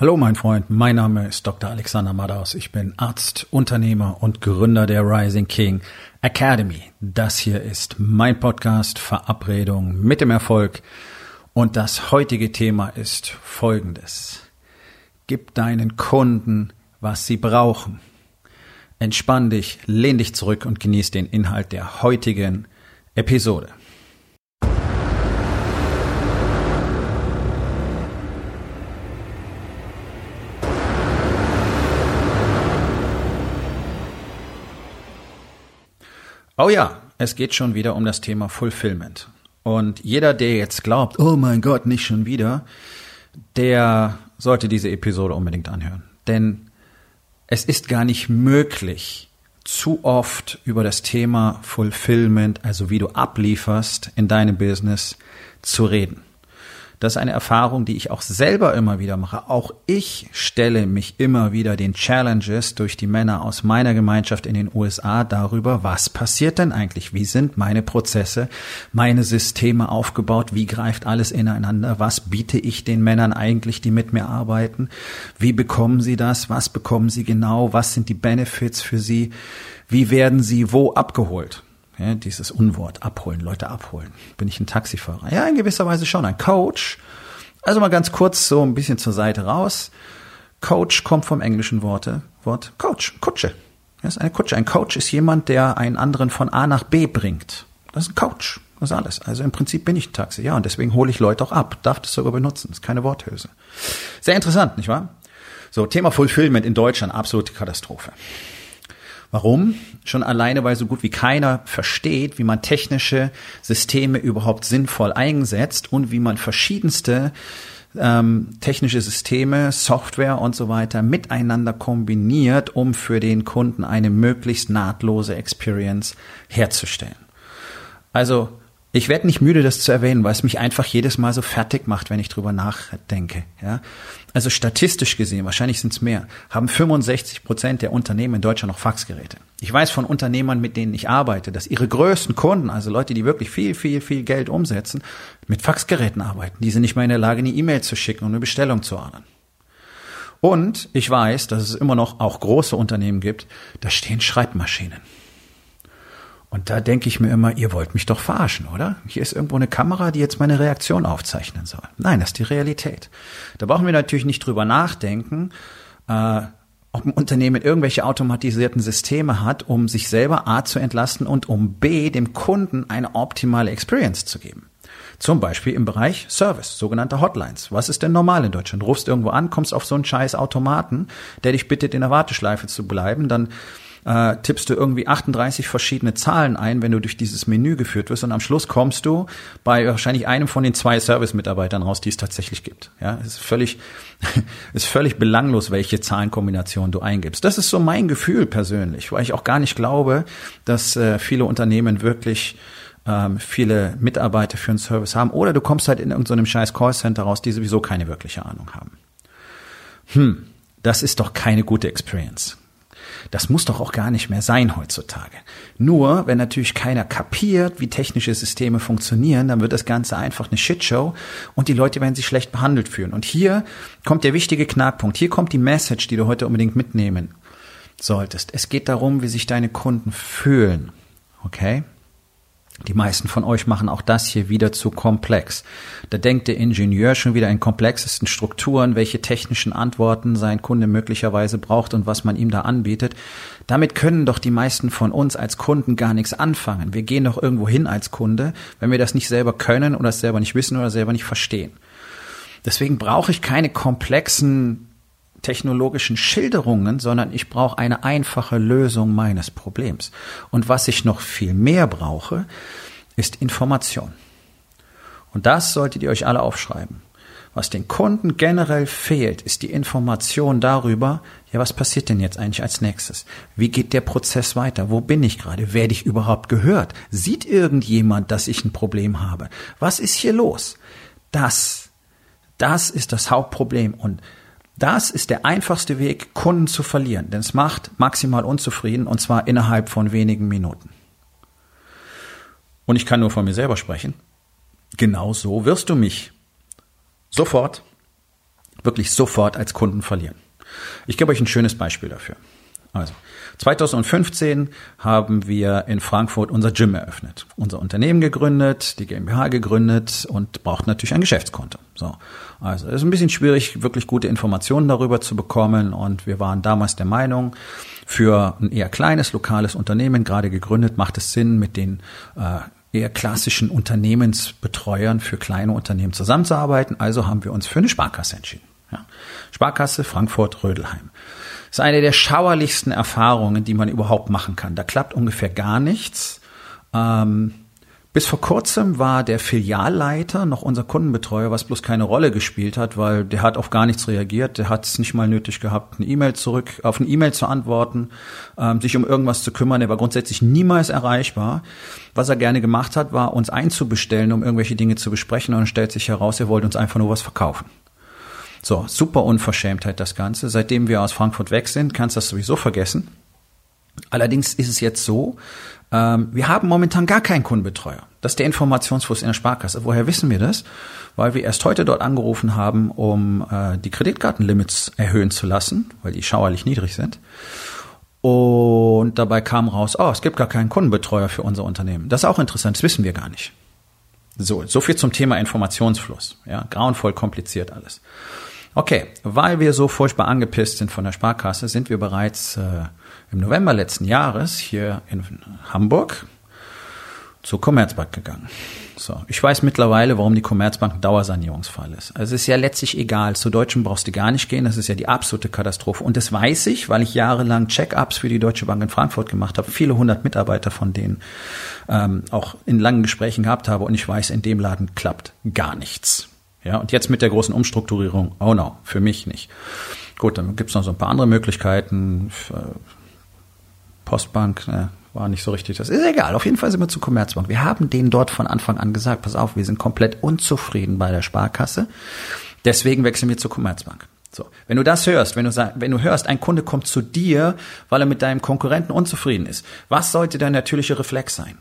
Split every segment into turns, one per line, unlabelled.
Hallo mein Freund, mein Name ist Dr. Alexander Madaus. Ich bin Arzt, Unternehmer und Gründer der Rising King Academy. Das hier ist mein Podcast Verabredung mit dem Erfolg und das heutige Thema ist folgendes. Gib deinen Kunden, was sie brauchen. Entspann dich, lehn dich zurück und genieß den Inhalt der heutigen Episode. Oh ja, es geht schon wieder um das Thema Fulfillment. Und jeder, der jetzt glaubt, oh mein Gott, nicht schon wieder, der sollte diese Episode unbedingt anhören. Denn es ist gar nicht möglich, zu oft über das Thema Fulfillment, also wie du ablieferst in deinem Business, zu reden. Das ist eine Erfahrung, die ich auch selber immer wieder mache. Auch ich stelle mich immer wieder den Challenges durch die Männer aus meiner Gemeinschaft in den USA darüber, was passiert denn eigentlich? Wie sind meine Prozesse, meine Systeme aufgebaut? Wie greift alles ineinander? Was biete ich den Männern eigentlich, die mit mir arbeiten? Wie bekommen sie das? Was bekommen sie genau? Was sind die Benefits für sie? Wie werden sie wo abgeholt? Ja, dieses Unwort, abholen, Leute abholen. Bin ich ein Taxifahrer? Ja, in gewisser Weise schon. Ein Coach. Also mal ganz kurz so ein bisschen zur Seite raus. Coach kommt vom englischen Worte, Wort Coach, Kutsche. Das ist eine Kutsche. Ein Coach ist jemand, der einen anderen von A nach B bringt. Das ist ein Coach. Das ist alles. Also im Prinzip bin ich ein Taxi. Ja, und deswegen hole ich Leute auch ab. Darf das sogar benutzen. Das ist keine Worthülse. Sehr interessant, nicht wahr? So, Thema Fulfillment in Deutschland, absolute Katastrophe. Warum? Schon alleine, weil so gut wie keiner versteht, wie man technische Systeme überhaupt sinnvoll einsetzt und wie man verschiedenste ähm, technische Systeme, Software und so weiter miteinander kombiniert, um für den Kunden eine möglichst nahtlose Experience herzustellen. Also ich werde nicht müde, das zu erwähnen, weil es mich einfach jedes Mal so fertig macht, wenn ich drüber nachdenke. Ja? Also statistisch gesehen, wahrscheinlich sind es mehr, haben 65 Prozent der Unternehmen in Deutschland noch Faxgeräte. Ich weiß von Unternehmern, mit denen ich arbeite, dass ihre größten Kunden, also Leute, die wirklich viel, viel, viel Geld umsetzen, mit Faxgeräten arbeiten. Die sind nicht mehr in der Lage, eine E-Mail zu schicken und eine Bestellung zu ordern. Und ich weiß, dass es immer noch auch große Unternehmen gibt, da stehen Schreibmaschinen. Und da denke ich mir immer, ihr wollt mich doch verarschen, oder? Hier ist irgendwo eine Kamera, die jetzt meine Reaktion aufzeichnen soll. Nein, das ist die Realität. Da brauchen wir natürlich nicht drüber nachdenken, äh, ob ein Unternehmen irgendwelche automatisierten Systeme hat, um sich selber A zu entlasten und um B dem Kunden eine optimale Experience zu geben. Zum Beispiel im Bereich Service, sogenannte Hotlines. Was ist denn normal in Deutschland? Rufst irgendwo an, kommst auf so einen scheiß Automaten, der dich bittet, in der Warteschleife zu bleiben, dann äh, tippst du irgendwie 38 verschiedene Zahlen ein, wenn du durch dieses Menü geführt wirst und am Schluss kommst du bei wahrscheinlich einem von den zwei Service-Mitarbeitern raus, die es tatsächlich gibt. Ja, es ist völlig, ist völlig belanglos, welche Zahlenkombination du eingibst. Das ist so mein Gefühl persönlich, weil ich auch gar nicht glaube, dass äh, viele Unternehmen wirklich ähm, viele Mitarbeiter für einen Service haben. Oder du kommst halt in irgendeinem so scheiß Callcenter raus, die sowieso keine wirkliche Ahnung haben. Hm, das ist doch keine gute Experience. Das muss doch auch gar nicht mehr sein heutzutage. Nur, wenn natürlich keiner kapiert, wie technische Systeme funktionieren, dann wird das Ganze einfach eine Shitshow und die Leute werden sich schlecht behandelt fühlen. Und hier kommt der wichtige Knackpunkt. Hier kommt die Message, die du heute unbedingt mitnehmen solltest. Es geht darum, wie sich deine Kunden fühlen. Okay? Die meisten von euch machen auch das hier wieder zu komplex. Da denkt der Ingenieur schon wieder in komplexesten Strukturen, welche technischen Antworten sein Kunde möglicherweise braucht und was man ihm da anbietet. Damit können doch die meisten von uns als Kunden gar nichts anfangen. Wir gehen doch irgendwo hin als Kunde, wenn wir das nicht selber können oder es selber nicht wissen oder selber nicht verstehen. Deswegen brauche ich keine komplexen technologischen Schilderungen, sondern ich brauche eine einfache Lösung meines Problems. Und was ich noch viel mehr brauche, ist Information. Und das solltet ihr euch alle aufschreiben. Was den Kunden generell fehlt, ist die Information darüber, ja, was passiert denn jetzt eigentlich als nächstes? Wie geht der Prozess weiter? Wo bin ich gerade? Werde ich überhaupt gehört? Sieht irgendjemand, dass ich ein Problem habe? Was ist hier los? Das, das ist das Hauptproblem. Und das ist der einfachste Weg, Kunden zu verlieren, denn es macht maximal unzufrieden und zwar innerhalb von wenigen Minuten. Und ich kann nur von mir selber sprechen. Genau so wirst du mich sofort wirklich sofort als Kunden verlieren. Ich gebe euch ein schönes Beispiel dafür. Also, 2015 haben wir in Frankfurt unser Gym eröffnet, unser Unternehmen gegründet, die GmbH gegründet und braucht natürlich ein Geschäftskonto. So. Also, es ist ein bisschen schwierig, wirklich gute Informationen darüber zu bekommen und wir waren damals der Meinung, für ein eher kleines lokales Unternehmen gerade gegründet, macht es Sinn, mit den äh, eher klassischen Unternehmensbetreuern für kleine Unternehmen zusammenzuarbeiten. Also haben wir uns für eine Sparkasse entschieden. Ja. Sparkasse Frankfurt-Rödelheim. Ist eine der schauerlichsten Erfahrungen, die man überhaupt machen kann. Da klappt ungefähr gar nichts. Ähm, bis vor kurzem war der Filialleiter noch unser Kundenbetreuer, was bloß keine Rolle gespielt hat, weil der hat auf gar nichts reagiert. Der hat es nicht mal nötig gehabt, eine E-Mail zurück, auf eine E-Mail zu antworten, ähm, sich um irgendwas zu kümmern. Er war grundsätzlich niemals erreichbar. Was er gerne gemacht hat, war uns einzubestellen, um irgendwelche Dinge zu besprechen. Und dann stellt sich heraus, er wollte uns einfach nur was verkaufen. So, super Unverschämtheit das Ganze. Seitdem wir aus Frankfurt weg sind, kannst du das sowieso vergessen. Allerdings ist es jetzt so, ähm, wir haben momentan gar keinen Kundenbetreuer. Das ist der Informationsfluss in der Sparkasse. Woher wissen wir das? Weil wir erst heute dort angerufen haben, um äh, die Kreditkartenlimits erhöhen zu lassen, weil die schauerlich niedrig sind. Und dabei kam raus, oh, es gibt gar keinen Kundenbetreuer für unser Unternehmen. Das ist auch interessant, das wissen wir gar nicht. So, so viel zum Thema Informationsfluss. Ja, grauenvoll kompliziert alles. Okay, weil wir so furchtbar angepisst sind von der Sparkasse, sind wir bereits äh, im November letzten Jahres hier in Hamburg zur Commerzbank gegangen. So, ich weiß mittlerweile, warum die Commerzbank ein Dauersanierungsfall ist. Also es ist ja letztlich egal. Zu Deutschen brauchst du gar nicht gehen. Das ist ja die absolute Katastrophe. Und das weiß ich, weil ich jahrelang Check-ups für die Deutsche Bank in Frankfurt gemacht habe. Viele hundert Mitarbeiter von denen ähm, auch in langen Gesprächen gehabt habe. Und ich weiß, in dem Laden klappt gar nichts. Ja, und jetzt mit der großen Umstrukturierung, oh no, für mich nicht. Gut, dann gibt's noch so ein paar andere Möglichkeiten. Äh, Postbank, ne, war nicht so richtig. Das ist egal. Auf jeden Fall sind wir zu Commerzbank. Wir haben denen dort von Anfang an gesagt, pass auf, wir sind komplett unzufrieden bei der Sparkasse. Deswegen wechseln wir zur Commerzbank. So, wenn du das hörst, wenn du, wenn du hörst, ein Kunde kommt zu dir, weil er mit deinem Konkurrenten unzufrieden ist, was sollte dein natürlicher Reflex sein?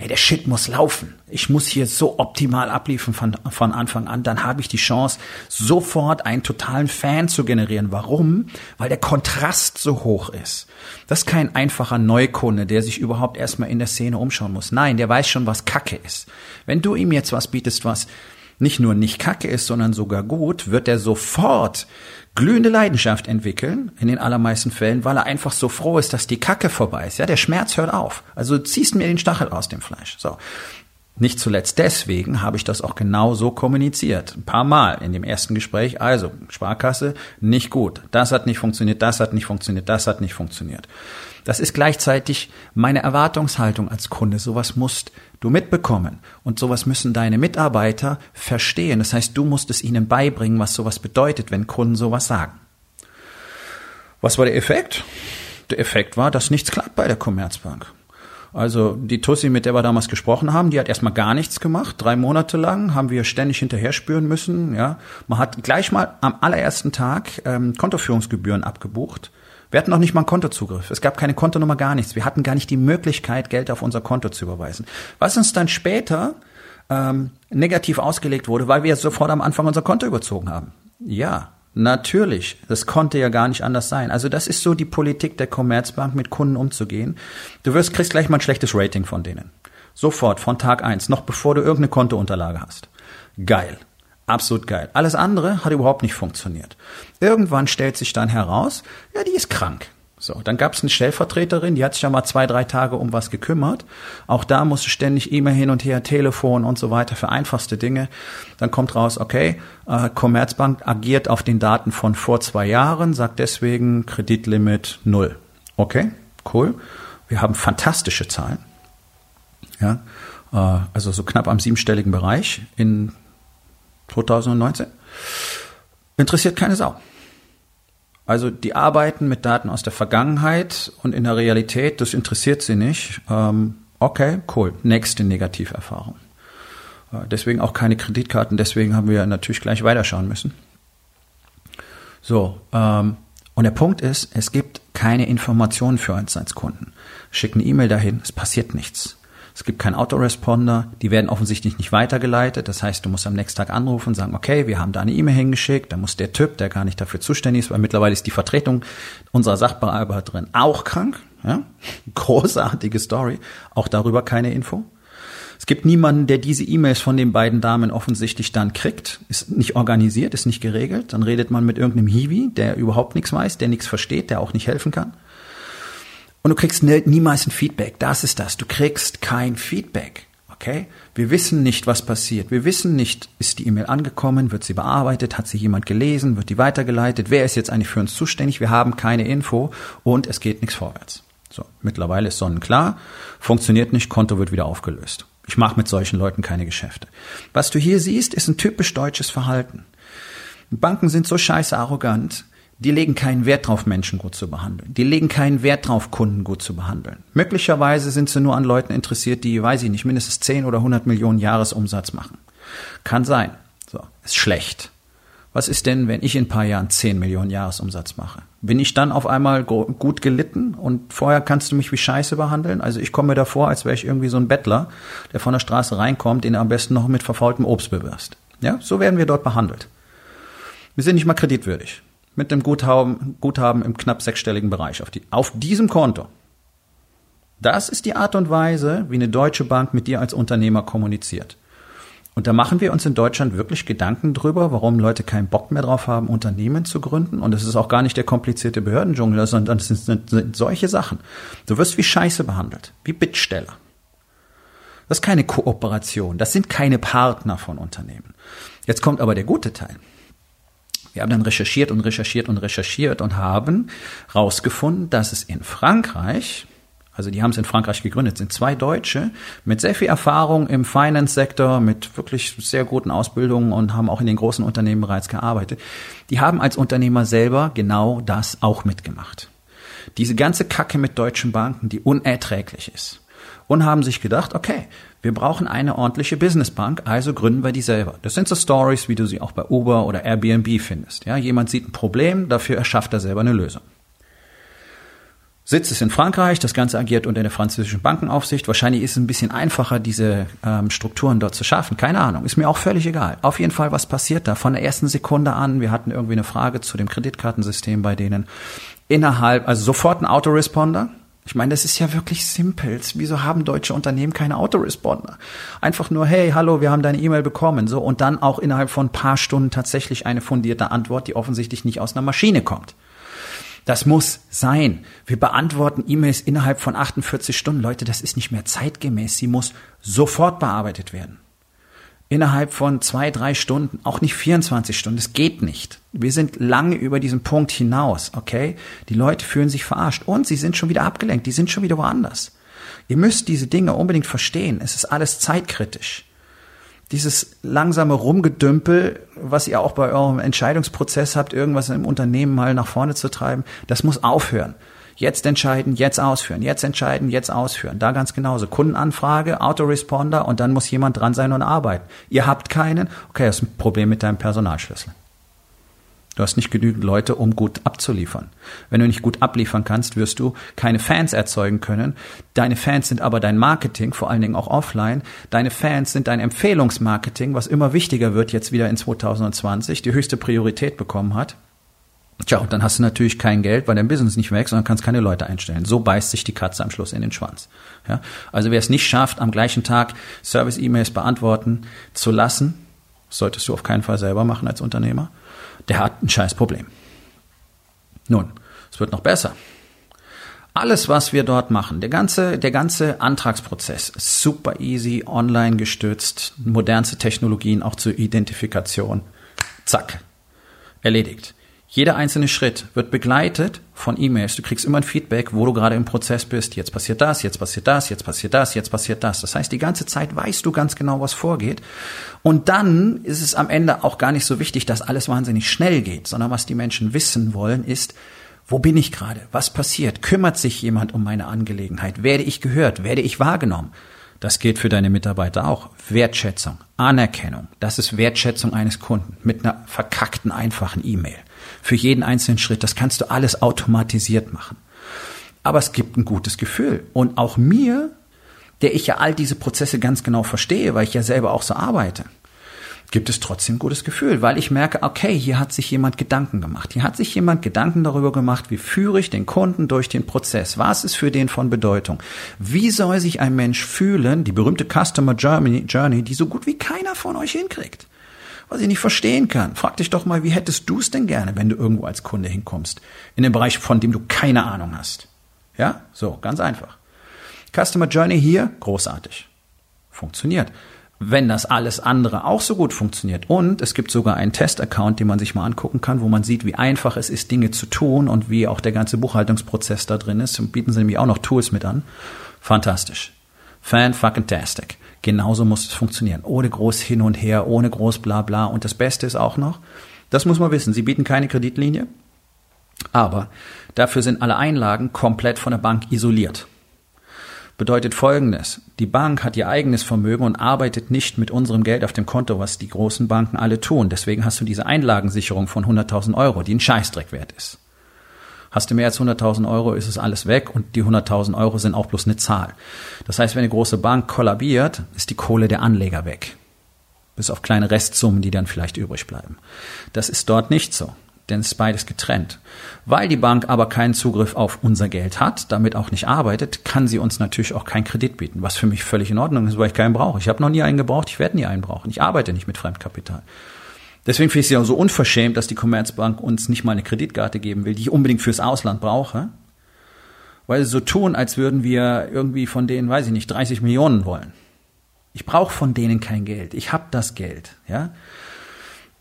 Hey, der Shit muss laufen. Ich muss hier so optimal abliefern von, von Anfang an. Dann habe ich die Chance, sofort einen totalen Fan zu generieren. Warum? Weil der Kontrast so hoch ist. Das ist kein einfacher Neukunde, der sich überhaupt erstmal in der Szene umschauen muss. Nein, der weiß schon, was Kacke ist. Wenn du ihm jetzt was bietest, was nicht nur nicht Kacke ist, sondern sogar gut, wird er sofort glühende Leidenschaft entwickeln, in den allermeisten Fällen, weil er einfach so froh ist, dass die Kacke vorbei ist. Ja, der Schmerz hört auf. Also ziehst mir den Stachel aus dem Fleisch. So. Nicht zuletzt deswegen habe ich das auch genau so kommuniziert. Ein paar Mal in dem ersten Gespräch. Also, Sparkasse, nicht gut. Das hat nicht funktioniert, das hat nicht funktioniert, das hat nicht funktioniert. Das ist gleichzeitig meine Erwartungshaltung als Kunde. Sowas musst du mitbekommen. Und sowas müssen deine Mitarbeiter verstehen. Das heißt, du musst es ihnen beibringen, was sowas bedeutet, wenn Kunden sowas sagen. Was war der Effekt? Der Effekt war, dass nichts klappt bei der Commerzbank. Also die Tussi, mit der wir damals gesprochen haben, die hat erstmal gar nichts gemacht. Drei Monate lang haben wir ständig hinterher spüren müssen. Ja, man hat gleich mal am allerersten Tag ähm, Kontoführungsgebühren abgebucht. Wir hatten noch nicht mal einen Kontozugriff. Es gab keine Kontonummer, gar nichts. Wir hatten gar nicht die Möglichkeit, Geld auf unser Konto zu überweisen. Was uns dann später ähm, negativ ausgelegt wurde, weil wir sofort am Anfang unser Konto überzogen haben. Ja, natürlich. Das konnte ja gar nicht anders sein. Also das ist so die Politik der Commerzbank, mit Kunden umzugehen. Du wirst, kriegst gleich mal ein schlechtes Rating von denen. Sofort, von Tag eins, noch bevor du irgendeine Kontounterlage hast. Geil. Absolut geil. Alles andere hat überhaupt nicht funktioniert. Irgendwann stellt sich dann heraus, ja, die ist krank. So, dann gab es eine Stellvertreterin, die hat sich ja mal zwei, drei Tage um was gekümmert. Auch da musste ständig E-Mail hin und her, Telefon und so weiter für einfachste Dinge. Dann kommt raus, okay, äh, Commerzbank agiert auf den Daten von vor zwei Jahren, sagt deswegen Kreditlimit null. Okay, cool. Wir haben fantastische Zahlen. Ja, äh, also so knapp am siebenstelligen Bereich in 2019. Interessiert keine Sau. Also die arbeiten mit Daten aus der Vergangenheit und in der Realität, das interessiert sie nicht. Ähm, okay, cool. Nächste Negativerfahrung. Äh, deswegen auch keine Kreditkarten, deswegen haben wir natürlich gleich weiterschauen müssen. So, ähm, und der Punkt ist, es gibt keine Informationen für uns als Kunden. Schick eine E-Mail dahin, es passiert nichts. Es gibt keinen Autoresponder. Die werden offensichtlich nicht weitergeleitet. Das heißt, du musst am nächsten Tag anrufen und sagen, okay, wir haben da eine E-Mail hingeschickt. Da muss der Typ, der gar nicht dafür zuständig ist, weil mittlerweile ist die Vertretung unserer Sachbearbeiterin auch krank. Ja? Großartige Story. Auch darüber keine Info. Es gibt niemanden, der diese E-Mails von den beiden Damen offensichtlich dann kriegt. Ist nicht organisiert, ist nicht geregelt. Dann redet man mit irgendeinem Hiwi, der überhaupt nichts weiß, der nichts versteht, der auch nicht helfen kann. Und du kriegst niemals ein Feedback. Das ist das. Du kriegst kein Feedback. Okay? Wir wissen nicht, was passiert. Wir wissen nicht, ist die E-Mail angekommen, wird sie bearbeitet, hat sie jemand gelesen, wird die weitergeleitet, wer ist jetzt eigentlich für uns zuständig? Wir haben keine Info und es geht nichts vorwärts. So, mittlerweile ist sonnenklar, funktioniert nicht, Konto wird wieder aufgelöst. Ich mache mit solchen Leuten keine Geschäfte. Was du hier siehst, ist ein typisch deutsches Verhalten. Banken sind so scheiße arrogant, die legen keinen Wert drauf, Menschen gut zu behandeln. Die legen keinen Wert drauf, Kunden gut zu behandeln. Möglicherweise sind sie nur an Leuten interessiert, die, weiß ich nicht, mindestens 10 oder 100 Millionen Jahresumsatz machen. Kann sein. So, ist schlecht. Was ist denn, wenn ich in ein paar Jahren 10 Millionen Jahresumsatz mache? Bin ich dann auf einmal gut gelitten und vorher kannst du mich wie Scheiße behandeln? Also ich komme mir davor, als wäre ich irgendwie so ein Bettler, der von der Straße reinkommt, den er am besten noch mit verfaultem Obst bewirst. Ja, so werden wir dort behandelt. Wir sind nicht mal kreditwürdig. Mit dem Guthaben, Guthaben im knapp sechsstelligen Bereich auf, die, auf diesem Konto. Das ist die Art und Weise, wie eine deutsche Bank mit dir als Unternehmer kommuniziert. Und da machen wir uns in Deutschland wirklich Gedanken drüber, warum Leute keinen Bock mehr drauf haben, Unternehmen zu gründen. Und es ist auch gar nicht der komplizierte Behördendschungel, sondern es sind, sind solche Sachen. Du wirst wie Scheiße behandelt, wie Bittsteller. Das ist keine Kooperation, das sind keine Partner von Unternehmen. Jetzt kommt aber der gute Teil. Wir haben dann recherchiert und recherchiert und recherchiert und haben rausgefunden, dass es in Frankreich also die haben es in Frankreich gegründet, sind zwei Deutsche mit sehr viel Erfahrung im Finance-Sektor, mit wirklich sehr guten Ausbildungen und haben auch in den großen Unternehmen bereits gearbeitet. Die haben als Unternehmer selber genau das auch mitgemacht. Diese ganze Kacke mit deutschen Banken, die unerträglich ist. Und haben sich gedacht, okay, wir brauchen eine ordentliche Businessbank, also gründen wir die selber. Das sind so Stories, wie du sie auch bei Uber oder Airbnb findest. Ja, jemand sieht ein Problem, dafür erschafft er selber eine Lösung. Sitz ist in Frankreich, das Ganze agiert unter der französischen Bankenaufsicht. Wahrscheinlich ist es ein bisschen einfacher, diese ähm, Strukturen dort zu schaffen. Keine Ahnung, ist mir auch völlig egal. Auf jeden Fall, was passiert da? Von der ersten Sekunde an, wir hatten irgendwie eine Frage zu dem Kreditkartensystem bei denen. Innerhalb, also sofort ein Autoresponder. Ich meine, das ist ja wirklich simpel. Wieso haben deutsche Unternehmen keine Autoresponder? Einfach nur, hey, hallo, wir haben deine E-Mail bekommen. So, und dann auch innerhalb von ein paar Stunden tatsächlich eine fundierte Antwort, die offensichtlich nicht aus einer Maschine kommt. Das muss sein. Wir beantworten E-Mails innerhalb von 48 Stunden. Leute, das ist nicht mehr zeitgemäß. Sie muss sofort bearbeitet werden. Innerhalb von zwei, drei Stunden, auch nicht 24 Stunden. Das geht nicht. Wir sind lange über diesen Punkt hinaus, okay? Die Leute fühlen sich verarscht und sie sind schon wieder abgelenkt. Die sind schon wieder woanders. Ihr müsst diese Dinge unbedingt verstehen. Es ist alles zeitkritisch dieses langsame Rumgedümpel, was ihr auch bei eurem Entscheidungsprozess habt, irgendwas im Unternehmen mal nach vorne zu treiben, das muss aufhören. Jetzt entscheiden, jetzt ausführen, jetzt entscheiden, jetzt ausführen. Da ganz genauso. Kundenanfrage, Autoresponder und dann muss jemand dran sein und arbeiten. Ihr habt keinen, okay, das ist ein Problem mit deinem Personalschlüssel. Du hast nicht genügend Leute, um gut abzuliefern. Wenn du nicht gut abliefern kannst, wirst du keine Fans erzeugen können. Deine Fans sind aber dein Marketing, vor allen Dingen auch offline. Deine Fans sind dein Empfehlungsmarketing, was immer wichtiger wird jetzt wieder in 2020, die höchste Priorität bekommen hat. Tja, und dann hast du natürlich kein Geld, weil dein Business nicht wächst und dann kannst keine Leute einstellen. So beißt sich die Katze am Schluss in den Schwanz. Ja? Also wer es nicht schafft, am gleichen Tag Service-E-Mails beantworten zu lassen, solltest du auf keinen Fall selber machen als Unternehmer der hat ein scheiß Problem. Nun, es wird noch besser. Alles, was wir dort machen, der ganze, der ganze Antragsprozess super easy, online gestützt, modernste Technologien auch zur Identifikation. Zack. Erledigt. Jeder einzelne Schritt wird begleitet von E-Mails. Du kriegst immer ein Feedback, wo du gerade im Prozess bist. Jetzt passiert das, jetzt passiert das, jetzt passiert das, jetzt passiert das. Das heißt, die ganze Zeit weißt du ganz genau, was vorgeht. Und dann ist es am Ende auch gar nicht so wichtig, dass alles wahnsinnig schnell geht, sondern was die Menschen wissen wollen, ist, wo bin ich gerade? Was passiert? Kümmert sich jemand um meine Angelegenheit? Werde ich gehört? Werde ich wahrgenommen? Das gilt für deine Mitarbeiter auch. Wertschätzung, Anerkennung. Das ist Wertschätzung eines Kunden mit einer verkackten, einfachen E-Mail für jeden einzelnen Schritt. Das kannst du alles automatisiert machen. Aber es gibt ein gutes Gefühl. Und auch mir, der ich ja all diese Prozesse ganz genau verstehe, weil ich ja selber auch so arbeite, gibt es trotzdem ein gutes Gefühl, weil ich merke, okay, hier hat sich jemand Gedanken gemacht. Hier hat sich jemand Gedanken darüber gemacht, wie führe ich den Kunden durch den Prozess? Was ist für den von Bedeutung? Wie soll sich ein Mensch fühlen, die berühmte Customer Journey, die so gut wie keiner von euch hinkriegt? Was ich nicht verstehen kann. Frag dich doch mal, wie hättest du es denn gerne, wenn du irgendwo als Kunde hinkommst? In dem Bereich, von dem du keine Ahnung hast. Ja? So, ganz einfach. Customer Journey hier, großartig. Funktioniert wenn das alles andere auch so gut funktioniert. Und es gibt sogar einen Test-Account, den man sich mal angucken kann, wo man sieht, wie einfach es ist, Dinge zu tun und wie auch der ganze Buchhaltungsprozess da drin ist. Und bieten sie nämlich auch noch Tools mit an. Fantastisch. Fan fucking tastic. Genauso muss es funktionieren. Ohne groß hin und her, ohne groß bla bla. Und das Beste ist auch noch, das muss man wissen, sie bieten keine Kreditlinie, aber dafür sind alle Einlagen komplett von der Bank isoliert bedeutet Folgendes. Die Bank hat ihr eigenes Vermögen und arbeitet nicht mit unserem Geld auf dem Konto, was die großen Banken alle tun. Deswegen hast du diese Einlagensicherung von 100.000 Euro, die ein Scheißdreck wert ist. Hast du mehr als 100.000 Euro, ist es alles weg und die 100.000 Euro sind auch bloß eine Zahl. Das heißt, wenn eine große Bank kollabiert, ist die Kohle der Anleger weg. Bis auf kleine Restsummen, die dann vielleicht übrig bleiben. Das ist dort nicht so denn es ist beides getrennt. Weil die Bank aber keinen Zugriff auf unser Geld hat, damit auch nicht arbeitet, kann sie uns natürlich auch keinen Kredit bieten, was für mich völlig in Ordnung ist, weil ich keinen brauche. Ich habe noch nie einen gebraucht, ich werde nie einen brauchen. Ich arbeite nicht mit Fremdkapital. Deswegen finde ich es ja so unverschämt, dass die Commerzbank uns nicht mal eine Kreditkarte geben will, die ich unbedingt fürs Ausland brauche, weil sie so tun, als würden wir irgendwie von denen, weiß ich nicht, 30 Millionen wollen. Ich brauche von denen kein Geld. Ich habe das Geld, ja.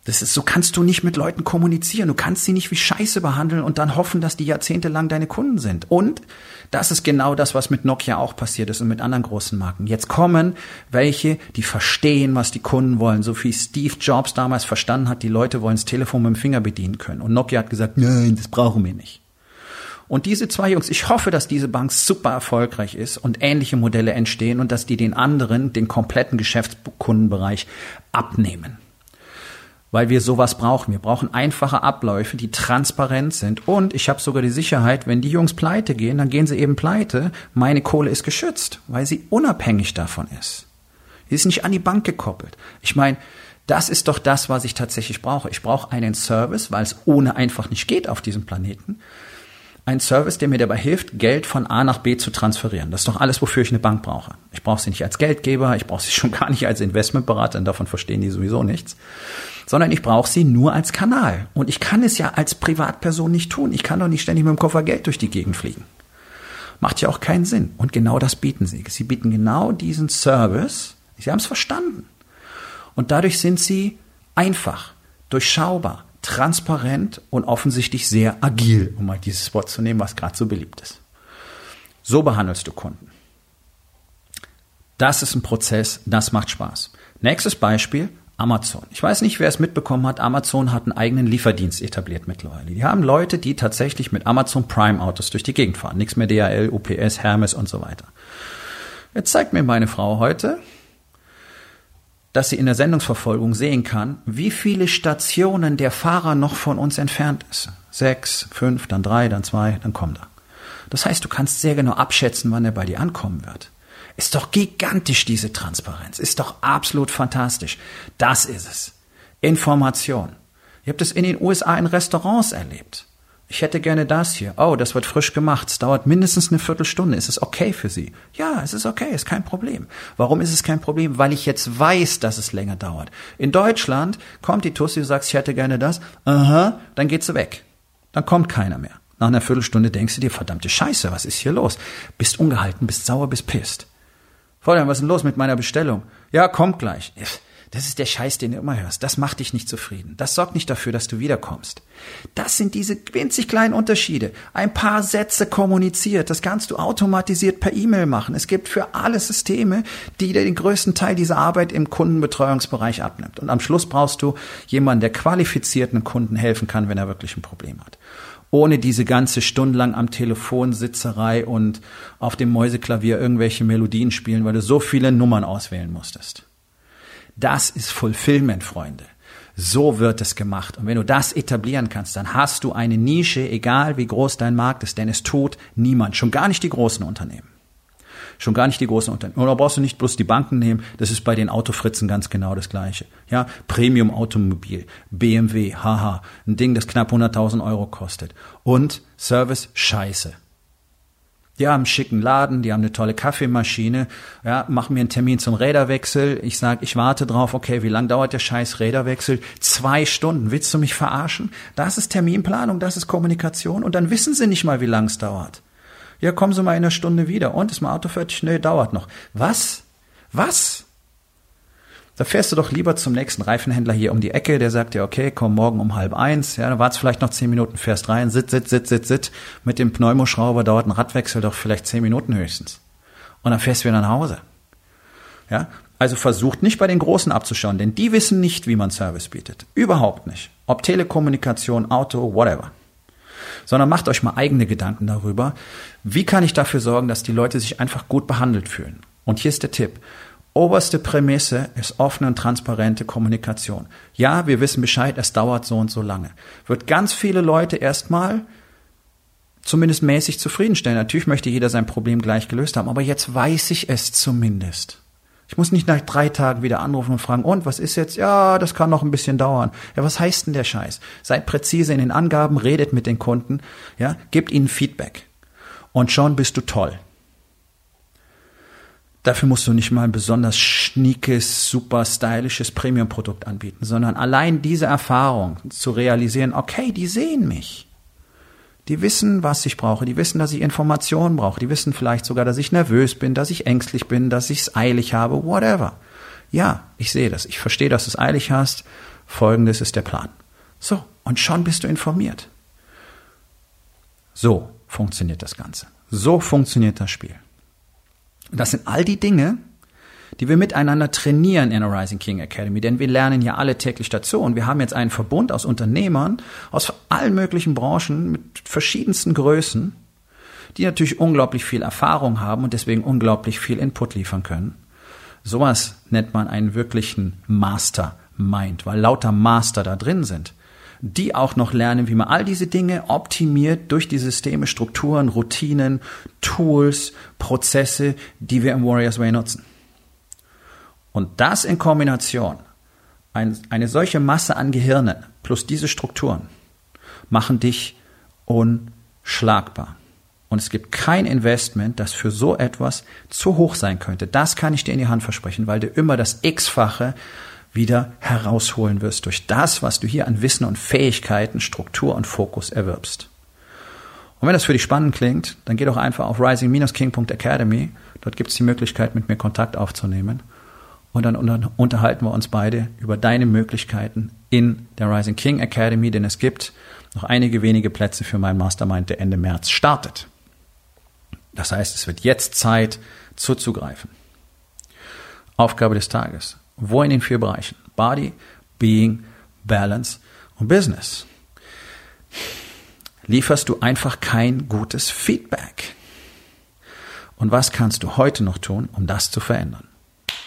Das ist, so kannst du nicht mit Leuten kommunizieren. Du kannst sie nicht wie Scheiße behandeln und dann hoffen, dass die jahrzehntelang deine Kunden sind. Und das ist genau das, was mit Nokia auch passiert ist und mit anderen großen Marken. Jetzt kommen welche, die verstehen, was die Kunden wollen. So wie Steve Jobs damals verstanden hat, die Leute wollen das Telefon mit dem Finger bedienen können. Und Nokia hat gesagt, nein, das brauchen wir nicht. Und diese zwei Jungs, ich hoffe, dass diese Bank super erfolgreich ist und ähnliche Modelle entstehen und dass die den anderen den kompletten Geschäftskundenbereich abnehmen weil wir sowas brauchen. Wir brauchen einfache Abläufe, die transparent sind. Und ich habe sogar die Sicherheit, wenn die Jungs pleite gehen, dann gehen sie eben pleite. Meine Kohle ist geschützt, weil sie unabhängig davon ist. Sie ist nicht an die Bank gekoppelt. Ich meine, das ist doch das, was ich tatsächlich brauche. Ich brauche einen Service, weil es ohne einfach nicht geht auf diesem Planeten. Ein Service, der mir dabei hilft, Geld von A nach B zu transferieren. Das ist doch alles, wofür ich eine Bank brauche. Ich brauche sie nicht als Geldgeber, ich brauche sie schon gar nicht als Investmentberater, denn davon verstehen die sowieso nichts sondern ich brauche sie nur als Kanal. Und ich kann es ja als Privatperson nicht tun. Ich kann doch nicht ständig mit dem Koffer Geld durch die Gegend fliegen. Macht ja auch keinen Sinn. Und genau das bieten sie. Sie bieten genau diesen Service. Sie haben es verstanden. Und dadurch sind sie einfach, durchschaubar, transparent und offensichtlich sehr agil, um mal dieses Wort zu nehmen, was gerade so beliebt ist. So behandelst du Kunden. Das ist ein Prozess, das macht Spaß. Nächstes Beispiel, Amazon. Ich weiß nicht, wer es mitbekommen hat. Amazon hat einen eigenen Lieferdienst etabliert mittlerweile. Die haben Leute, die tatsächlich mit Amazon Prime Autos durch die Gegend fahren. Nichts mehr DHL, UPS, Hermes und so weiter. Jetzt zeigt mir meine Frau heute, dass sie in der Sendungsverfolgung sehen kann, wie viele Stationen der Fahrer noch von uns entfernt ist. Sechs, fünf, dann drei, dann zwei, dann kommt er. Das heißt, du kannst sehr genau abschätzen, wann er bei dir ankommen wird. Ist doch gigantisch, diese Transparenz. Ist doch absolut fantastisch. Das ist es. Information. Ihr habt es in den USA in Restaurants erlebt. Ich hätte gerne das hier. Oh, das wird frisch gemacht. Es dauert mindestens eine Viertelstunde. Ist es okay für Sie? Ja, es ist okay, ist kein Problem. Warum ist es kein Problem? Weil ich jetzt weiß, dass es länger dauert. In Deutschland kommt die Tussi, du sagst, ich hätte gerne das. Aha, dann geht sie weg. Dann kommt keiner mehr. Nach einer Viertelstunde denkst du dir, verdammte Scheiße, was ist hier los? Bist ungehalten, bist sauer, bist pisst. Fräulein, was ist denn los mit meiner Bestellung? Ja, kommt gleich. Das ist der Scheiß, den du immer hörst. Das macht dich nicht zufrieden. Das sorgt nicht dafür, dass du wiederkommst. Das sind diese winzig kleinen Unterschiede. Ein paar Sätze kommuniziert. Das kannst du automatisiert per E-Mail machen. Es gibt für alle Systeme, die dir den größten Teil dieser Arbeit im Kundenbetreuungsbereich abnimmt. Und am Schluss brauchst du jemanden, der qualifizierten Kunden helfen kann, wenn er wirklich ein Problem hat ohne diese ganze stundenlang am Telefon Sitzerei und auf dem Mäuseklavier irgendwelche Melodien spielen, weil du so viele Nummern auswählen musstest. Das ist Fulfillment, Freunde. So wird es gemacht. Und wenn du das etablieren kannst, dann hast du eine Nische, egal wie groß dein Markt ist, denn es tut niemand, schon gar nicht die großen Unternehmen. Schon gar nicht die großen Unternehmen. Oder brauchst du nicht bloß die Banken nehmen. Das ist bei den Autofritzen ganz genau das Gleiche. Ja, Premium Automobil, BMW, haha, ein Ding, das knapp 100.000 Euro kostet. Und Service, scheiße. Die haben einen schicken Laden, die haben eine tolle Kaffeemaschine, ja, machen mir einen Termin zum Räderwechsel. Ich sage, ich warte drauf, okay, wie lang dauert der scheiß Räderwechsel? Zwei Stunden. Willst du mich verarschen? Das ist Terminplanung, das ist Kommunikation und dann wissen sie nicht mal, wie lang es dauert. Ja, kommen Sie mal in einer Stunde wieder. Und ist mein Auto fertig? Nee, dauert noch. Was? Was? Da fährst du doch lieber zum nächsten Reifenhändler hier um die Ecke, der sagt dir, okay, komm morgen um halb eins, ja, dann wartest vielleicht noch zehn Minuten, fährst rein, sit, sit, sit, sit, sit. Mit dem Pneumoschrauber dauert ein Radwechsel doch vielleicht zehn Minuten höchstens. Und dann fährst du wieder nach Hause. Ja, also versucht nicht bei den Großen abzuschauen, denn die wissen nicht, wie man Service bietet. Überhaupt nicht. Ob Telekommunikation, Auto, whatever. Sondern macht euch mal eigene Gedanken darüber, wie kann ich dafür sorgen, dass die Leute sich einfach gut behandelt fühlen. Und hier ist der Tipp. Oberste Prämisse ist offene und transparente Kommunikation. Ja, wir wissen Bescheid, es dauert so und so lange. Wird ganz viele Leute erstmal zumindest mäßig zufriedenstellen. Natürlich möchte jeder sein Problem gleich gelöst haben, aber jetzt weiß ich es zumindest. Ich muss nicht nach drei Tagen wieder anrufen und fragen, und was ist jetzt? Ja, das kann noch ein bisschen dauern. Ja, was heißt denn der Scheiß? Seid präzise in den Angaben, redet mit den Kunden, ja, gebt ihnen Feedback. Und schon bist du toll. Dafür musst du nicht mal ein besonders schniekes, super stylisches Premium-Produkt anbieten, sondern allein diese Erfahrung zu realisieren, okay, die sehen mich. Die wissen, was ich brauche, die wissen, dass ich Informationen brauche, die wissen vielleicht sogar, dass ich nervös bin, dass ich ängstlich bin, dass ich es eilig habe, whatever. Ja, ich sehe das, ich verstehe, dass du es eilig hast. Folgendes ist der Plan. So, und schon bist du informiert. So funktioniert das Ganze. So funktioniert das Spiel. Und das sind all die Dinge, die wir miteinander trainieren in der Rising King Academy, denn wir lernen ja alle täglich dazu und wir haben jetzt einen Verbund aus Unternehmern aus allen möglichen Branchen mit verschiedensten Größen, die natürlich unglaublich viel Erfahrung haben und deswegen unglaublich viel Input liefern können. Sowas nennt man einen wirklichen Mastermind, weil lauter Master da drin sind die auch noch lernen, wie man all diese Dinge optimiert durch die Systeme, Strukturen, Routinen, Tools, Prozesse, die wir im Warriors Way nutzen. Und das in Kombination, ein, eine solche Masse an Gehirnen plus diese Strukturen, machen dich unschlagbar. Und es gibt kein Investment, das für so etwas zu hoch sein könnte. Das kann ich dir in die Hand versprechen, weil du immer das X-fache wieder herausholen wirst durch das, was du hier an Wissen und Fähigkeiten, Struktur und Fokus erwirbst. Und wenn das für dich spannend klingt, dann geh doch einfach auf rising-king.academy. Dort gibt es die Möglichkeit, mit mir Kontakt aufzunehmen. Und dann unterhalten wir uns beide über deine Möglichkeiten in der Rising King Academy, denn es gibt noch einige wenige Plätze für mein Mastermind, der Ende März startet. Das heißt, es wird jetzt Zeit zuzugreifen. Aufgabe des Tages. Wo in den vier Bereichen? Body, Being, Balance und Business. Lieferst du einfach kein gutes Feedback? Und was kannst du heute noch tun, um das zu verändern?